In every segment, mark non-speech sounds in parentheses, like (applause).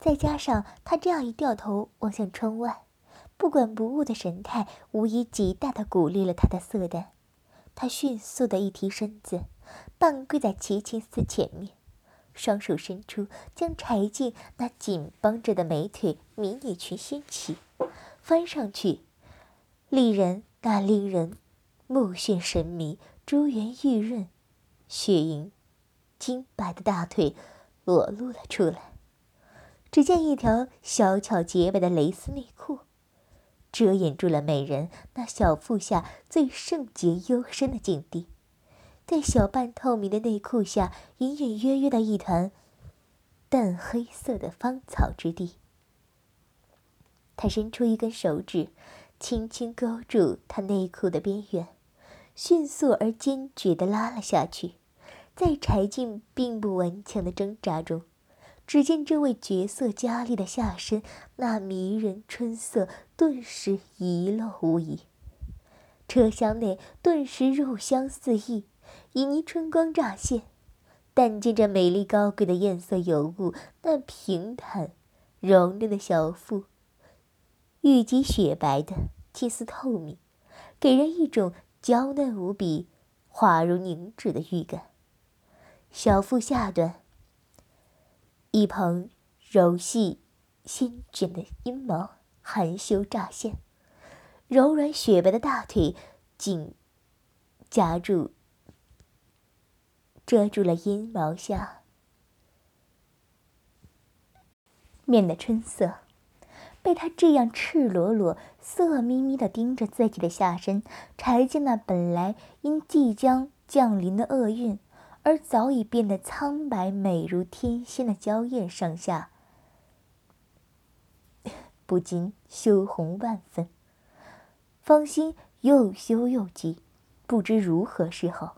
再加上他这样一掉头望向窗外，不管不顾的神态，无疑极大的鼓励了他的色胆。他迅速的一提身子，半跪在齐青寺前面，双手伸出，将柴静那紧绷着的美腿迷你裙掀起，翻上去，丽人那令人目眩神迷、珠圆玉润、雪莹金白的大腿裸露了出来。只见一条小巧洁白的蕾丝内裤，遮掩住了美人那小腹下最圣洁幽深的境地。在小半透明的内裤下，隐隐约约的一团淡黑色的芳草之地。他伸出一根手指，轻轻勾住她内裤的边缘，迅速而坚决地拉了下去。在柴静并不顽强的挣扎中。只见这位绝色佳丽的下身，那迷人春色顿时遗落无遗。车厢内顿时肉香四溢，旖旎春光乍现。但见这美丽高贵的艳色尤物，那平坦柔嫩的小腹，玉肌雪白的近似透明，给人一种娇嫩无比、滑如凝脂的预感。小腹下端。一蓬柔细、纤卷的阴毛含羞乍现，柔软雪白的大腿紧夹住，遮住了阴毛下面的春色。被他这样赤裸裸、色眯眯的盯着自己的下身，柴静那本来因即将降临的厄运。而早已变得苍白美如天仙的娇艳上下，不禁羞红万分，芳心又羞又急，不知如何是好。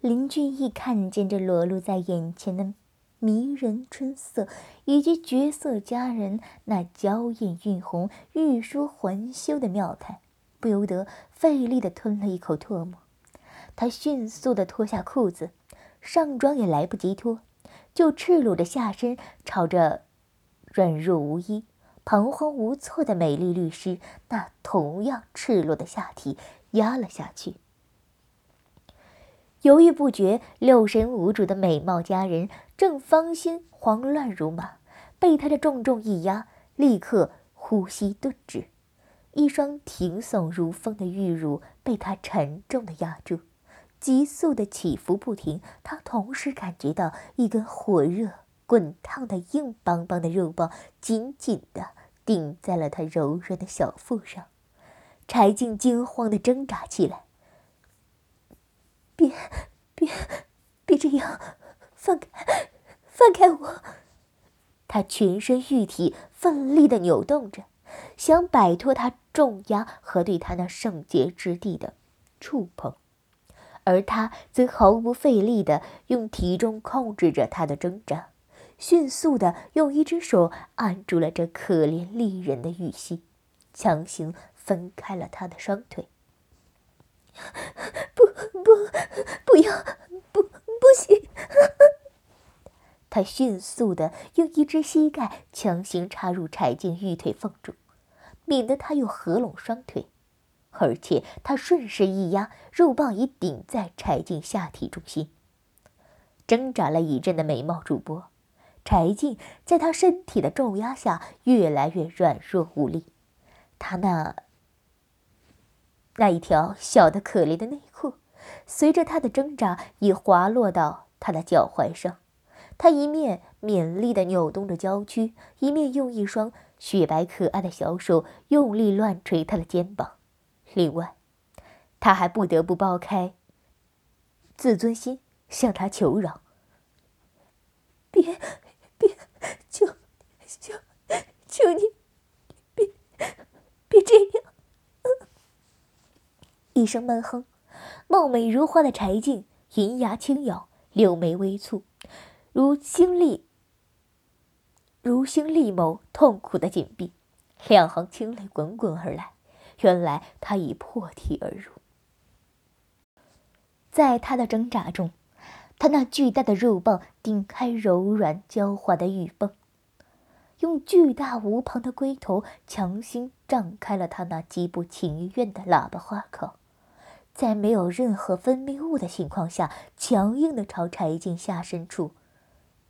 林俊逸看见这裸露在眼前的迷人春色，以及绝色佳人那娇艳晕红、欲说还休的妙态，不由得费力的吞了一口唾沫。他迅速地脱下裤子，上装也来不及脱，就赤裸着下身，朝着软弱无依、彷徨无措的美丽律师那同样赤裸的下体压了下去。犹豫不决、六神无主的美貌佳人正芳心慌乱如麻，被他这重重一压，立刻呼吸顿止，一双挺耸如风的玉乳被他沉重的压住。急速的起伏不停，他同时感觉到一根火热滚烫的硬邦邦的肉棒紧紧的顶在了他柔软的小腹上。柴静惊慌的挣扎起来：“别，别，别这样，放开，放开我！”他全身玉体奋力的扭动着，想摆脱他重压和对他那圣洁之地的触碰。而他则毫不费力地用体重控制着他的挣扎，迅速地用一只手按住了这可怜丽人的玉膝，强行分开了他的双腿。(laughs) 不不，不要，不不行！他迅速地用一只膝盖强行插入柴静玉腿缝中，免得他又合拢双腿。而且他顺势一压，肉棒已顶在柴静下体中心。挣扎了一阵的美貌主播，柴静在他身体的重压下越来越软弱无力。他那那一条小的可怜的内裤，随着他的挣扎已滑落到他的脚踝上。他一面勉力的扭动着娇躯，一面用一双雪白可爱的小手用力乱捶他的肩膀。另外，他还不得不剥开自尊心，向他求饶：“别，别，求，求求你，别别这样！一声闷哼，貌美如花的柴静银牙轻咬，柳眉微蹙，如星丽如星丽眸痛苦的紧闭，两行清泪滚滚而来。原来他已破体而入，在他的挣扎中，他那巨大的肉棒顶开柔软娇滑的玉峰。用巨大无旁的龟头强行张开了他那极不情愿的喇叭花口，在没有任何分泌物的情况下，强硬的朝柴静下身处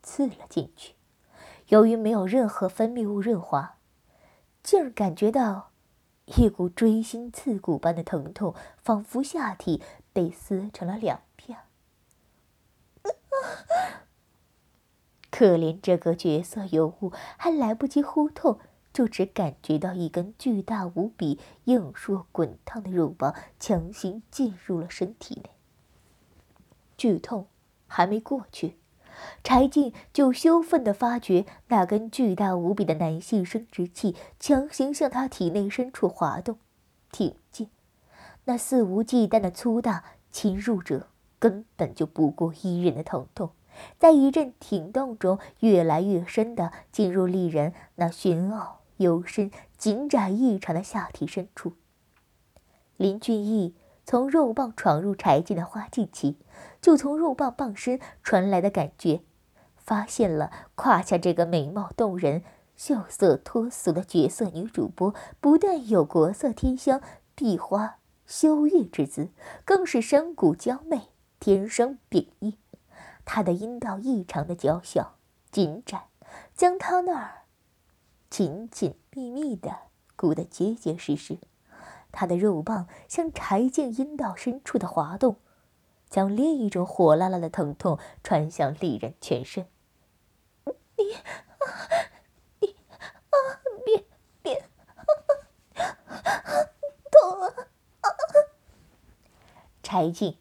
刺了进去。由于没有任何分泌物润滑，静感觉到一股锥心刺骨般的疼痛，仿佛下体被撕成了两片。(laughs) 可怜这个绝色尤物，还来不及呼痛，就只感觉到一根巨大无比、硬硕滚烫的肉棒强行进入了身体内。剧痛还没过去，柴静就羞愤地发觉那根巨大无比的男性生殖器强行向他体内深处滑动、挺进，那肆无忌惮的粗大侵入者根本就不顾一人的疼痛。在一阵挺动中，越来越深的进入丽人那玄奥幽深、紧窄异常的下体深处。林俊逸从肉棒闯入柴静的花茎期，就从肉棒棒身传来的感觉，发现了胯下这个美貌动人、秀色脱俗的绝色女主播，不但有国色天香、碧花羞玉之姿，更是身骨娇媚，天生秉异。她的阴道异常的娇小、紧窄，将她那儿紧紧密密的鼓得结结实实。他的肉棒向柴静阴道深处的滑动，将另一种火辣辣的疼痛传向丽人全身。你，你啊，别别，痛啊！柴静。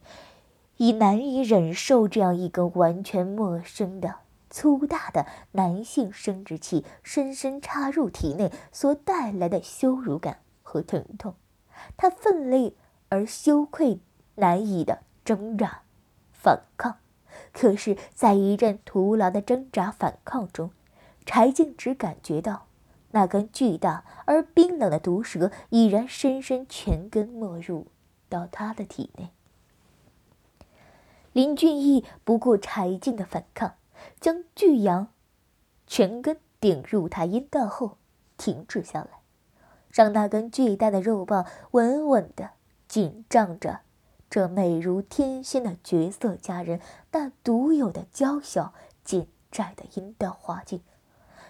已难以忍受这样一根完全陌生的、粗大的男性生殖器深深插入体内所带来的羞辱感和疼痛，他奋力而羞愧难以的挣扎、反抗。可是，在一阵徒劳的挣扎反抗中，柴静只感觉到那根巨大而冰冷的毒蛇已然深深全根没入到他的体内。林俊逸不顾柴静的反抗，将巨阳全根顶入他阴道后，停止下来，让那根巨大的肉棒稳稳地紧张着这美如天仙的绝色佳人那独有的娇小紧窄的阴道花茎。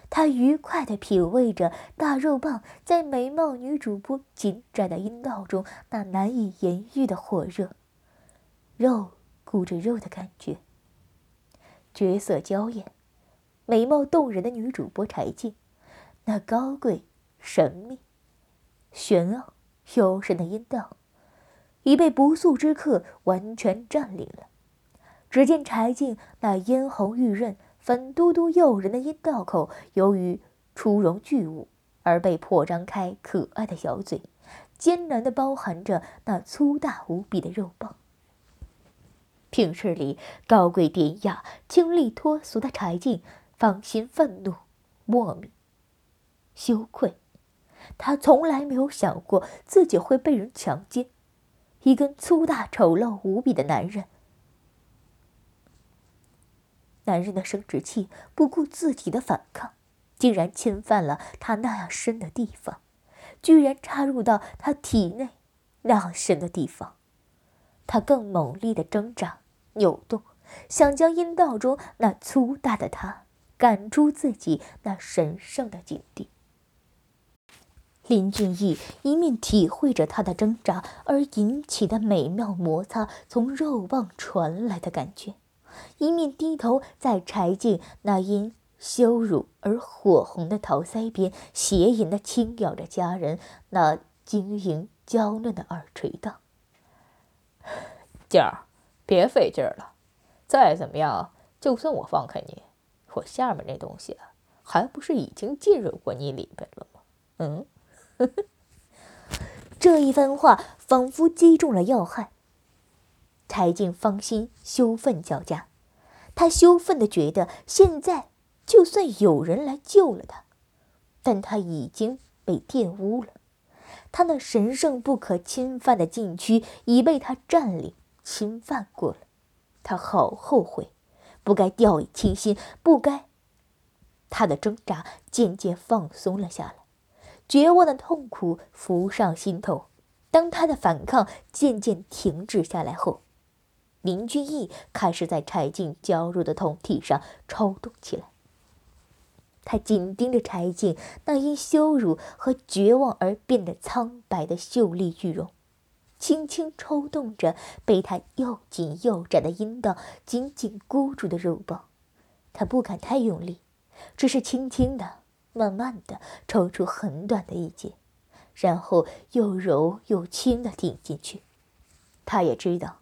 他愉快地品味着大肉棒在美貌女主播紧窄的阴道中那难以言喻的火热，肉。顾着肉的感觉，绝色娇艳、美貌动人的女主播柴静，那高贵、神秘、玄奥、幽深的阴道，已被不速之客完全占领了。只见柴静那嫣红玉润、粉嘟嘟诱人的阴道口，由于出容巨物而被迫张开可爱的小嘴，艰难地包含着那粗大无比的肉棒。平日里高贵典雅、清丽脱俗的柴静，芳心愤怒、莫名羞愧。她从来没有想过自己会被人强奸。一根粗大、丑陋无比的男人，男人的生殖器不顾自己的反抗，竟然侵犯了他那样深的地方，居然插入到他体内那样深的地方。他更猛烈的挣扎。扭动，想将阴道中那粗大的他赶出自己那神圣的境地。林俊逸一面体会着他的挣扎而引起的美妙摩擦从肉棒传来的感觉，一面低头在柴静那因羞辱而火红的桃腮边邪淫的轻咬着家人那晶莹娇嫩的耳垂道：“静儿。”别费劲了，再怎么样，就算我放开你，我下面那东西还不是已经进入过你里边了吗？嗯，呵 (laughs) 呵这一番话仿佛击中了要害。柴静芳心羞愤交加，他羞愤的觉得，现在就算有人来救了他，但他已经被玷污了，他那神圣不可侵犯的禁区已被他占领侵犯过了，他好后悔，不该掉以轻心，不该。他的挣扎渐渐放松了下来，绝望的痛苦浮上心头。当他的反抗渐渐停止下来后，林俊逸开始在柴静娇弱的胴体上抽动起来。他紧盯着柴静那因羞辱和绝望而变得苍白的秀丽玉容，轻轻抽动着被他又紧又窄的阴道紧紧箍住的肉棒。他不敢太用力。只是轻轻的、慢慢的抽出很短的一截，然后又柔又轻的顶进去。他也知道，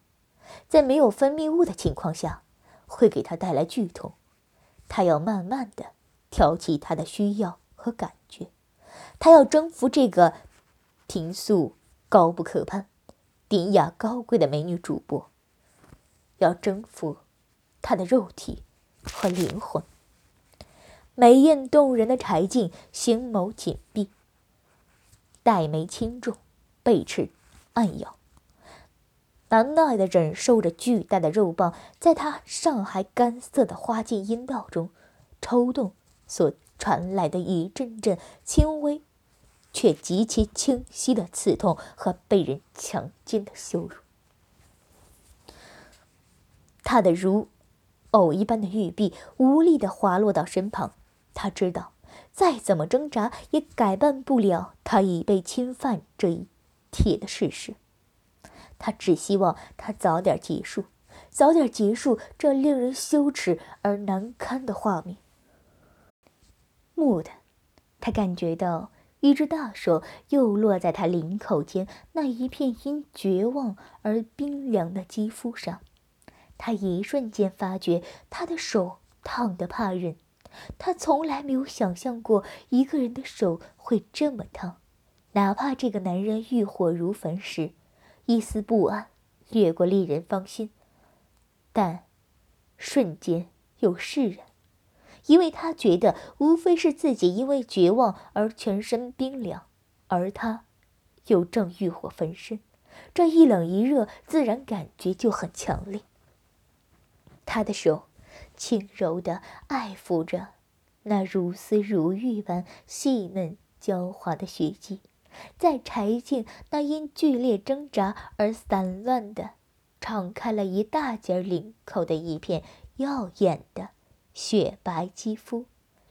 在没有分泌物的情况下，会给他带来剧痛。他要慢慢的挑起他的需要和感觉，他要征服这个平素高不可攀、典雅高贵的美女主播，要征服她的肉体和灵魂。美艳动人的柴静，星眸紧闭，黛眉轻皱，背翅暗摇，难耐的忍受着巨大的肉棒在她尚还干涩的花茎阴道中抽动所传来的一阵阵轻微却极其清晰的刺痛和被人强奸的羞辱。他的如藕一般的玉臂无力地滑落到身旁。他知道，再怎么挣扎也改变不了他已被侵犯这一铁的事实。他只希望他早点结束，早点结束这令人羞耻而难堪的画面。蓦地，他感觉到一只大手又落在他领口间那一片因绝望而冰凉的肌肤上。他一瞬间发觉他的手烫得怕人。他从来没有想象过一个人的手会这么烫，哪怕这个男人欲火如焚时，一丝不安掠过丽人芳心，但瞬间又释然，因为他觉得无非是自己因为绝望而全身冰凉，而他又正欲火焚身，这一冷一热自然感觉就很强烈。他的手。轻柔地爱抚着那如丝如玉般细嫩娇滑的血迹，在柴静那因剧烈挣扎而散乱的、敞开了一大截领口的一片耀眼的雪白肌肤，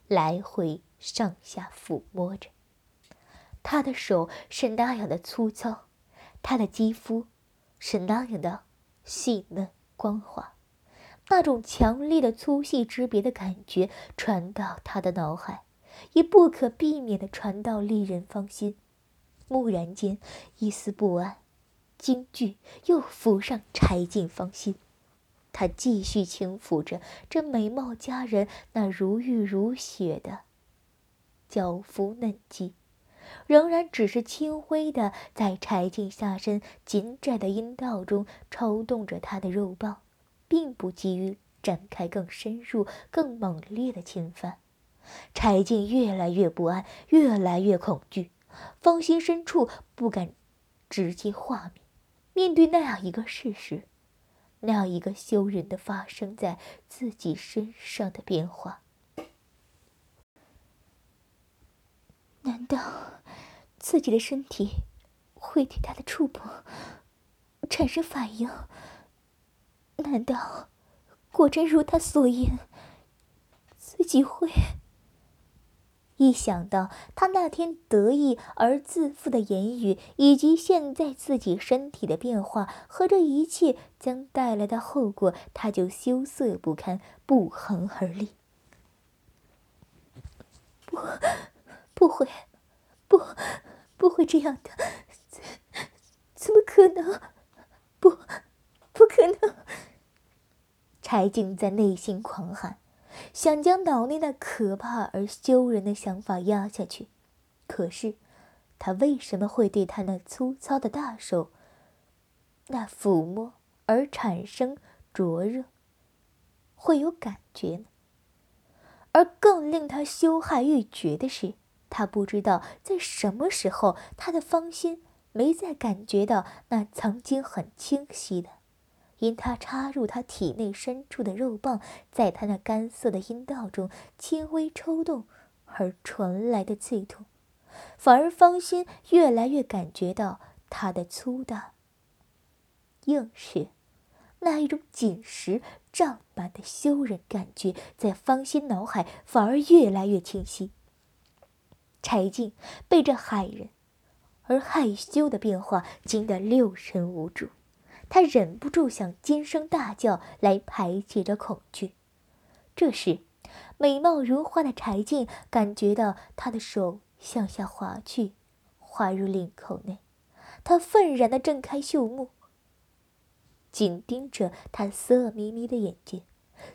来回上下抚摸着。他的手是那样的粗糙，他的肌肤是那样的细嫩光滑。那种强烈的粗细之别的感觉传到他的脑海，也不可避免地传到丽人芳心。蓦然间，一丝不安、惊惧又浮上柴静芳心。他继续轻抚着这美貌佳人那如玉如雪的娇肤嫩肌，仍然只是轻微的在柴静下身紧窄的阴道中抽动着她的肉棒。并不急于展开更深入、更猛烈的侵犯，柴静越来越不安，越来越恐惧，芳心深处不敢直接画面。面对那样一个事实，那样一个羞人的发生在自己身上的变化，难道自己的身体会对他的触碰产生反应？难道果真如他所言，自己会？一想到他那天得意而自负的言语，以及现在自己身体的变化和这一切将带来的后果，他就羞涩不堪，不寒而栗。不，不会，不，不会这样的，怎怎么可能？不，不可能！柴静在内心狂喊，想将脑内那可怕而羞人的想法压下去。可是，他为什么会对他那粗糙的大手、那抚摸而产生灼热，会有感觉呢？而更令他羞害欲绝的是，他不知道在什么时候，他的芳心没再感觉到那曾经很清晰的。因他插入他体内深处的肉棒，在他那干涩的阴道中轻微抽动而传来的刺痛，反而芳心越来越感觉到他的粗大、硬实，那一种紧实胀满的羞人感觉，在芳心脑海反而越来越清晰。柴静被这骇人而害羞的变化惊得六神无主。他忍不住想尖声大叫来排解着恐惧。这时，美貌如花的柴静感觉到他的手向下滑去，滑入领口内。他愤然地睁开秀目，紧盯着他色眯眯的眼睛，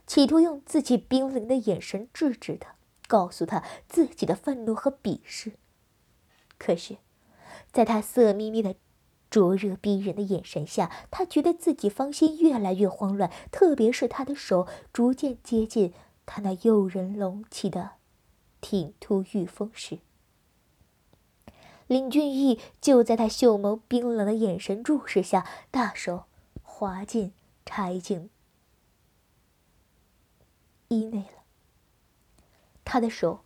企图用自己冰冷的眼神制止他，告诉他自己的愤怒和鄙视。可是，在他色眯眯的……灼热逼人的眼神下，他觉得自己芳心越来越慌乱，特别是他的手逐渐接近他那诱人隆起的挺突玉峰时，林俊逸就在他秀眸冰冷的眼神注视下，大手滑进柴静衣内了。他的手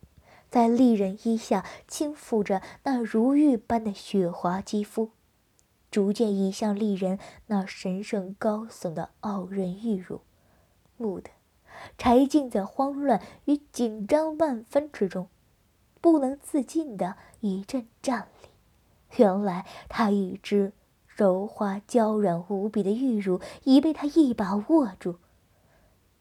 在丽人衣下轻抚着那如玉般的雪滑肌肤。逐渐移向丽人那神圣高耸的傲人玉乳，蓦地，柴静在慌乱与紧张万分之中，不能自禁的一阵战栗。原来，他一只柔滑娇软无比的玉乳已被他一把握住。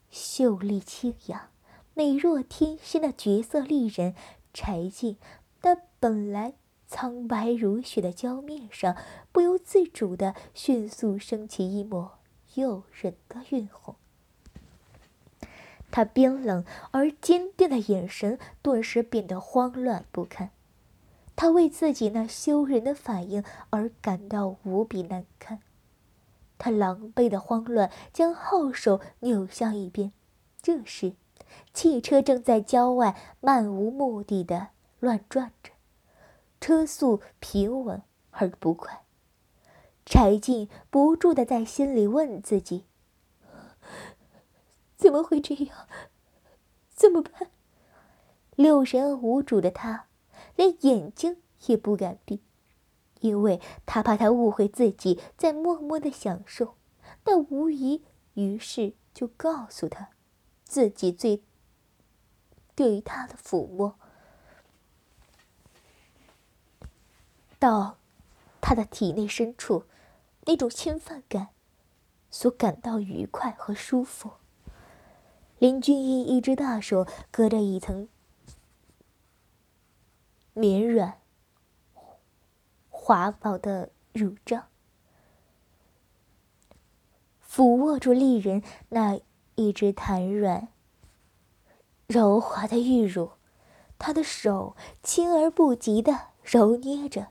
秀丽清雅、美若天仙的绝色丽人柴静，那本来。苍白如雪的娇面上，不由自主的迅速升起一抹诱人的晕红。他冰冷而坚定的眼神顿时变得慌乱不堪，他为自己那羞人的反应而感到无比难堪。他狼狈的慌乱，将后手扭向一边。这时，汽车正在郊外漫无目的的乱转着。车速平稳而不快，柴静不住的在心里问自己：怎么会这样？怎么办？六神无主的他，连眼睛也不敢闭，因为他怕他误会自己在默默的享受。但无疑，于是就告诉他，自己最对于他的抚摸。到他的体内深处，那种侵犯感，所感到愉快和舒服。林俊逸一只大手隔着一层绵软、滑薄的乳罩，抚握住丽人那一只弹软、柔滑的玉乳，他的手轻而不急的揉捏着。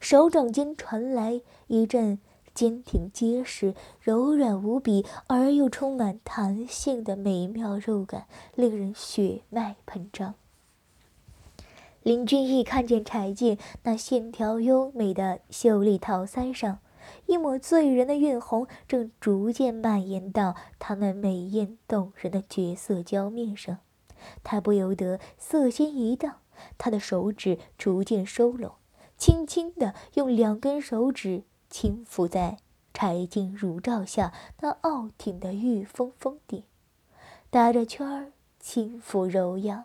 手掌间传来一阵坚挺结实、柔软无比而又充满弹性的美妙肉感，令人血脉喷张。林俊逸看见柴静那线条优美的秀丽桃腮上，一抹醉人的晕红正逐渐蔓延到她那美艳动人的绝色娇面上，他不由得色心一荡，他的手指逐渐收拢。轻轻地用两根手指轻抚在柴静乳罩下那傲挺的玉峰峰顶，打着圈儿轻抚揉痒，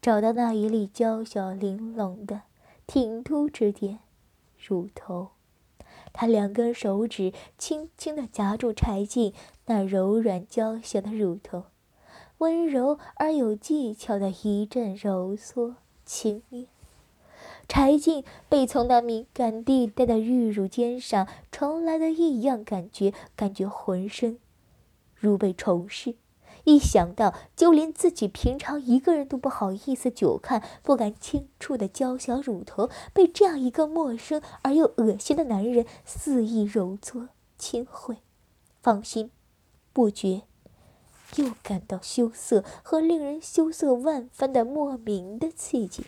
找到那一粒娇小玲珑的挺凸之点，乳头。他两根手指轻轻地夹住柴静那柔软娇小的乳头，温柔而有技巧的一阵揉搓轻捏。柴静被从那敏感地带的玉乳尖上传来的异样感觉，感觉浑身如被虫噬，一想到就连自己平常一个人都不好意思久看、不敢轻触的娇小乳头，被这样一个陌生而又恶心的男人肆意揉搓、亲会，放心不觉又感到羞涩和令人羞涩万分的莫名的刺激。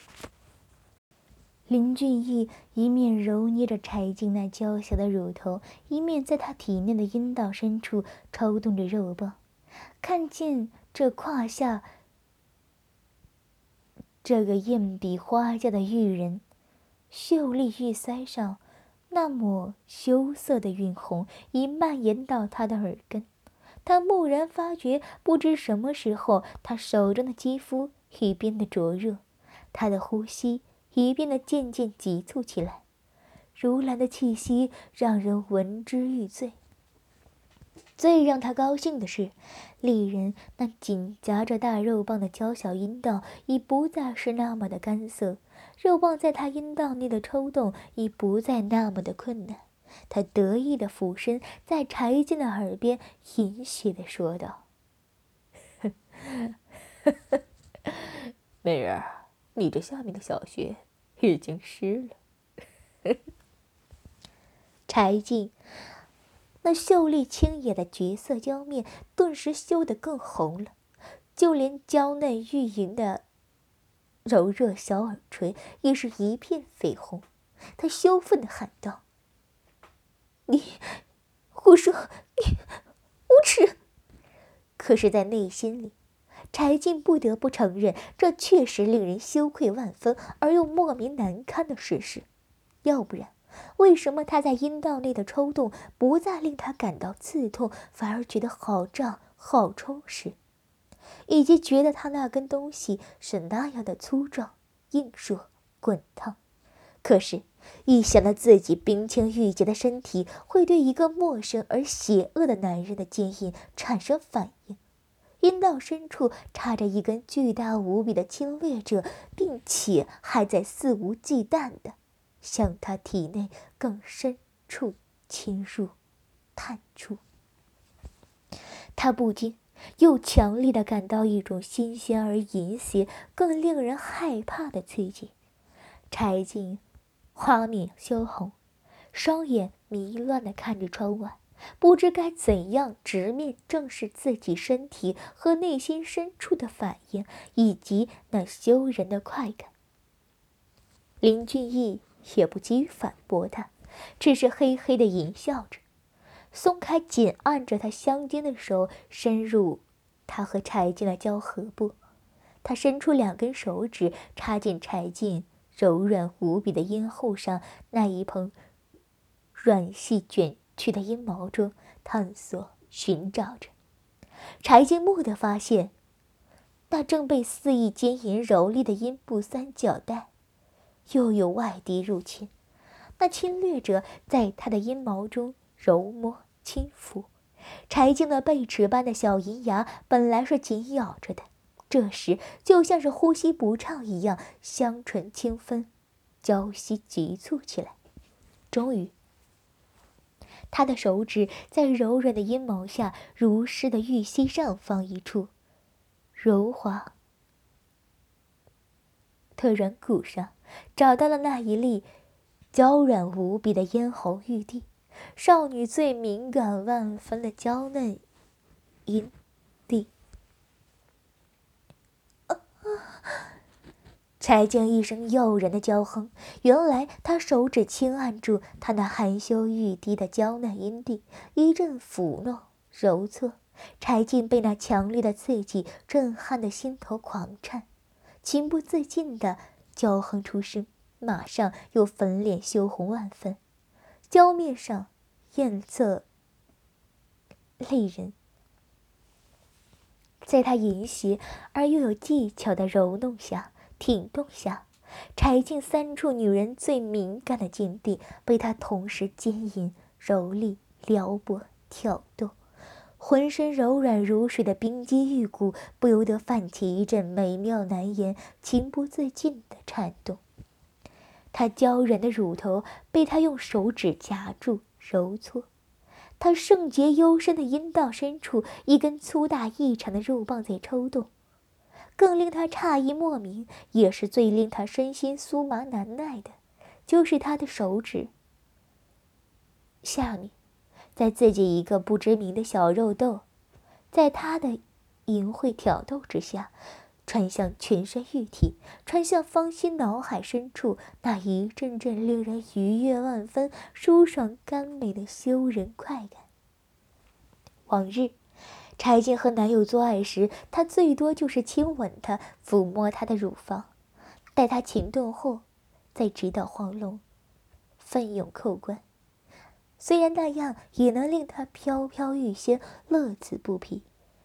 林俊逸一面揉捏着柴静那娇小的乳头，一面在她体内的阴道深处抽动着肉棒。看见这胯下这个艳比花娇的玉人，秀丽玉腮上那抹羞涩的晕红已蔓延到他的耳根。他蓦然发觉，不知什么时候，他手中的肌肤已变得灼热，他的呼吸。已变得渐渐急促起来，如兰的气息让人闻之欲醉。最让他高兴的是，丽人那紧夹着大肉棒的娇小阴道已不再是那么的干涩，肉棒在他阴道内的抽动已不再那么的困难。他得意的俯身在柴静的耳边淫邪的说道：“ (laughs) 美人。”你这下面的小穴已经湿了。(laughs) 柴静那秀丽清野的绝色娇面顿时羞得更红了，就连娇嫩玉莹的柔热小耳垂也是一片绯红。她羞愤的喊道：“你，胡说！你无耻！”可是，在内心里。柴静不得不承认，这确实令人羞愧万分而又莫名难堪的事实。要不然，为什么他在阴道内的抽动不再令他感到刺痛，反而觉得好胀、好充实，以及觉得他那根东西是那样的粗壮、硬硕、滚烫？可是，一想到自己冰清玉洁的身体会对一个陌生而邪恶的男人的坚硬产生反应，阴道深处插着一根巨大无比的侵略者，并且还在肆无忌惮地向他体内更深处侵入、探出。他不禁又强烈地感到一种新鲜而淫邪、更令人害怕的刺激。柴静花面羞红，双眼迷乱地看着窗外。不知该怎样直面正视自己身体和内心深处的反应，以及那羞人的快感。林俊逸也不急于反驳他，只是嘿嘿的淫笑着，松开紧按着他香肩的手，伸入他和柴静的交合部。他伸出两根手指，插进柴静柔软无比的阴后上那一蓬软细卷。去的阴毛中探索寻找着，柴静蓦地发现，那正被肆意奸淫蹂躏的阴部三角带，又有外敌入侵。那侵略者在他的阴毛中揉摸轻抚，柴静的贝齿般的小银牙本来是紧咬着的，这时就像是呼吸不畅一样，香唇轻分，娇息急促起来，终于。他的手指在柔软的阴谋下，如诗的玉溪上方一处柔滑特软骨上，找到了那一粒娇软无比的咽喉玉帝，少女最敏感万分的娇嫩阴柴静一声诱人的娇哼，原来他手指轻按住她那含羞欲滴的娇嫩阴蒂，一阵抚弄揉搓。柴静被那强烈的刺激震撼的心头狂颤，情不自禁的娇哼出声，马上又粉脸羞红万分，娇面上艳色丽人。在他淫邪而又有技巧的揉弄下。挺动下，柴静三处女人最敏感的禁地被他同时奸淫、蹂躏、撩拨、挑逗，浑身柔软如水的冰肌玉骨不由得泛起一阵美妙难言、情不自禁的颤动。她娇软的乳头被他用手指夹住揉搓，她圣洁幽深的阴道深处，一根粗大异常的肉棒在抽动。更令他诧异莫名，也是最令他身心酥麻难耐的，就是他的手指下面，在自己一个不知名的小肉豆，在他的淫秽挑逗之下，穿向全身玉体，穿向芳心脑海深处那一阵阵令人愉悦万分、舒爽甘美的羞人快感。往日。柴静和男友做爱时，她最多就是亲吻他，抚摸他的乳房，待他情动后，再直捣黄龙，奋勇扣关。虽然那样也能令他飘飘欲仙，乐此不疲，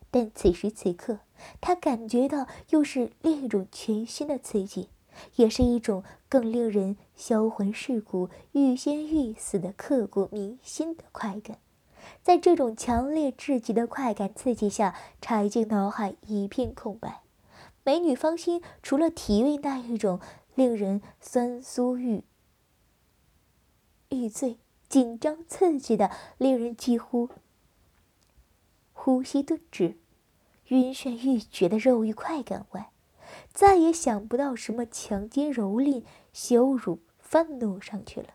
但此时此刻，他感觉到又是另一种全新的刺激，也是一种更令人销魂蚀骨、欲仙欲死的刻骨铭心的快感。在这种强烈至极的快感刺激下，柴静脑海一片空白。美女芳心除了体味那一种令人酸酥欲欲醉、紧张刺激的、令人几乎呼吸顿止、晕眩欲绝的肉欲快感外，再也想不到什么强奸、蹂躏、羞辱、愤怒上去了。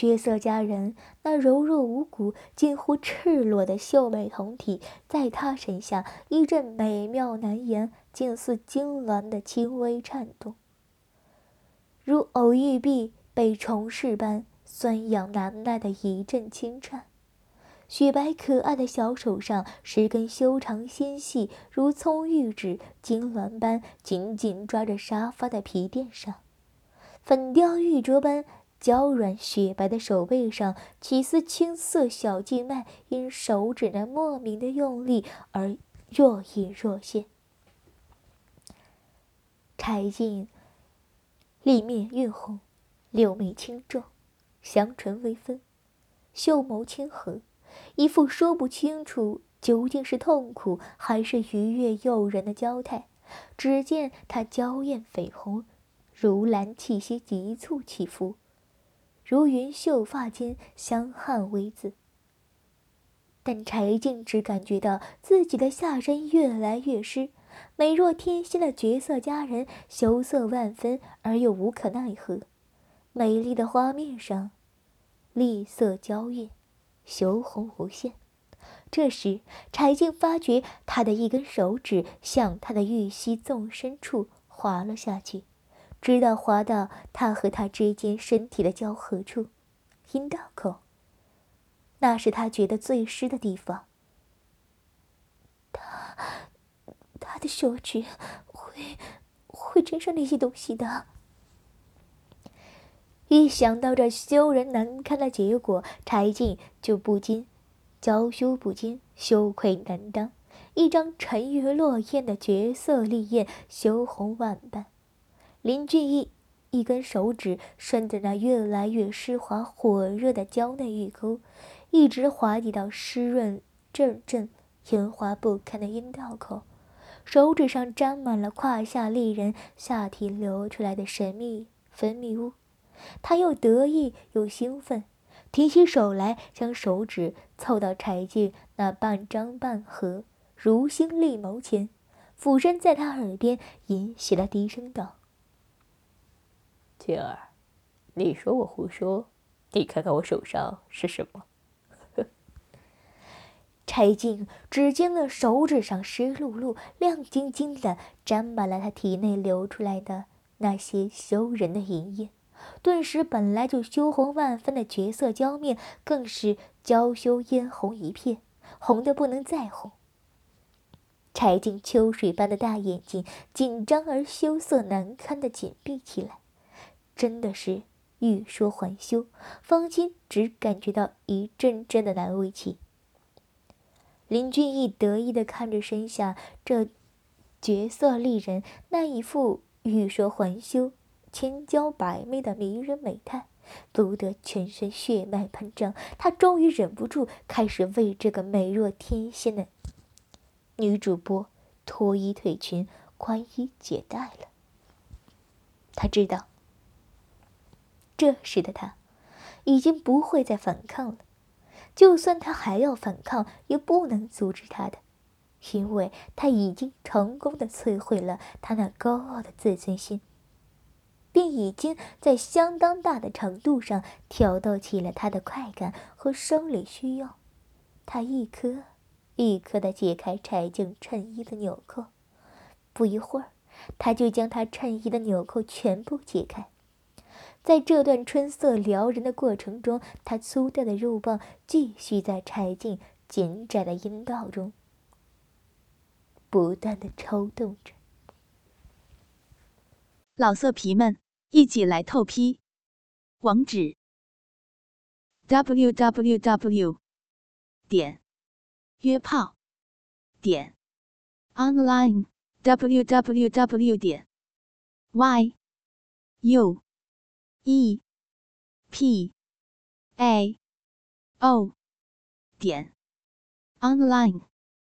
绝色佳人，那柔弱无骨、近乎赤裸的秀美酮体，在他身下一阵美妙难言，竟似痉挛的轻微颤动，如偶遇壁被虫噬般酸痒难耐的一阵轻颤。雪白可爱的小手上，十根修长纤细如葱玉指，痉挛般紧紧抓着沙发的皮垫上，粉雕玉琢般。娇软雪白的手背上，几丝青色小静脉因手指那莫名的用力而若隐若现。柴静立面晕红，柳眉轻皱，香唇微分，秀眸轻合，一副说不清楚究竟是痛苦还是愉悦诱人的娇态。只见她娇艳绯红，如兰气息急促起伏。如云秀发间香汗微自，但柴静只感觉到自己的下身越来越湿。美若天仙的绝色佳人，羞涩万分而又无可奈何。美丽的花面上，丽色娇艳，羞红无限。这时，柴静发觉他的一根手指向他的玉溪纵深处滑了下去。直到滑到他和他之间身体的交合处，阴道口。那是他觉得最湿的地方。他，他的手指会会沾上那些东西的。一想到这羞人难堪的结果，柴静就不禁娇羞不禁，羞愧难当。一张沉鱼落雁的绝色丽艳，羞红万般。林俊逸一根手指顺着那越来越湿滑、火热的娇嫩玉沟，一直滑抵到湿润、阵阵、圆滑不堪的阴道口。手指上沾满了胯下丽人下体流出来的神秘分泌物。他又得意又兴奋，提起手来，将手指凑到柴静那半张半合、如星立眸前，俯身在他耳边吟习了低声道。静儿，你说我胡说，你看看我手上是什么？(laughs) 柴静只见那手指上湿漉漉、亮晶晶的，沾满了他体内流出来的那些羞人的淫液，顿时本来就羞红万分的绝色娇面，更是娇羞嫣红一片，红的不能再红。柴静秋水般的大眼睛紧张而羞涩难堪的紧闭起来。真的是欲说还休，方心只感觉到一阵阵的难为情。林俊逸得意的看着身下这绝色丽人那一副欲说还休、千娇百媚的迷人美态，不得全身血脉喷张。他终于忍不住开始为这个美若天仙的女主播脱衣褪裙、宽衣解带了。他知道。这时的他，已经不会再反抗了。就算他还要反抗，也不能阻止他的，因为他已经成功的摧毁了他那高傲的自尊心，并已经在相当大的程度上挑逗起了他的快感和生理需要。他一颗一颗的解开柴静衬衣的纽扣，不一会儿，他就将他衬衣的纽扣全部解开。在这段春色撩人的过程中，他粗大的肉棒继续在柴静紧窄的阴道中不断的抽动着。老色皮们，一起来透批！网址：w w w 点约炮点 online w w w 点 y u。E p a o 点 online。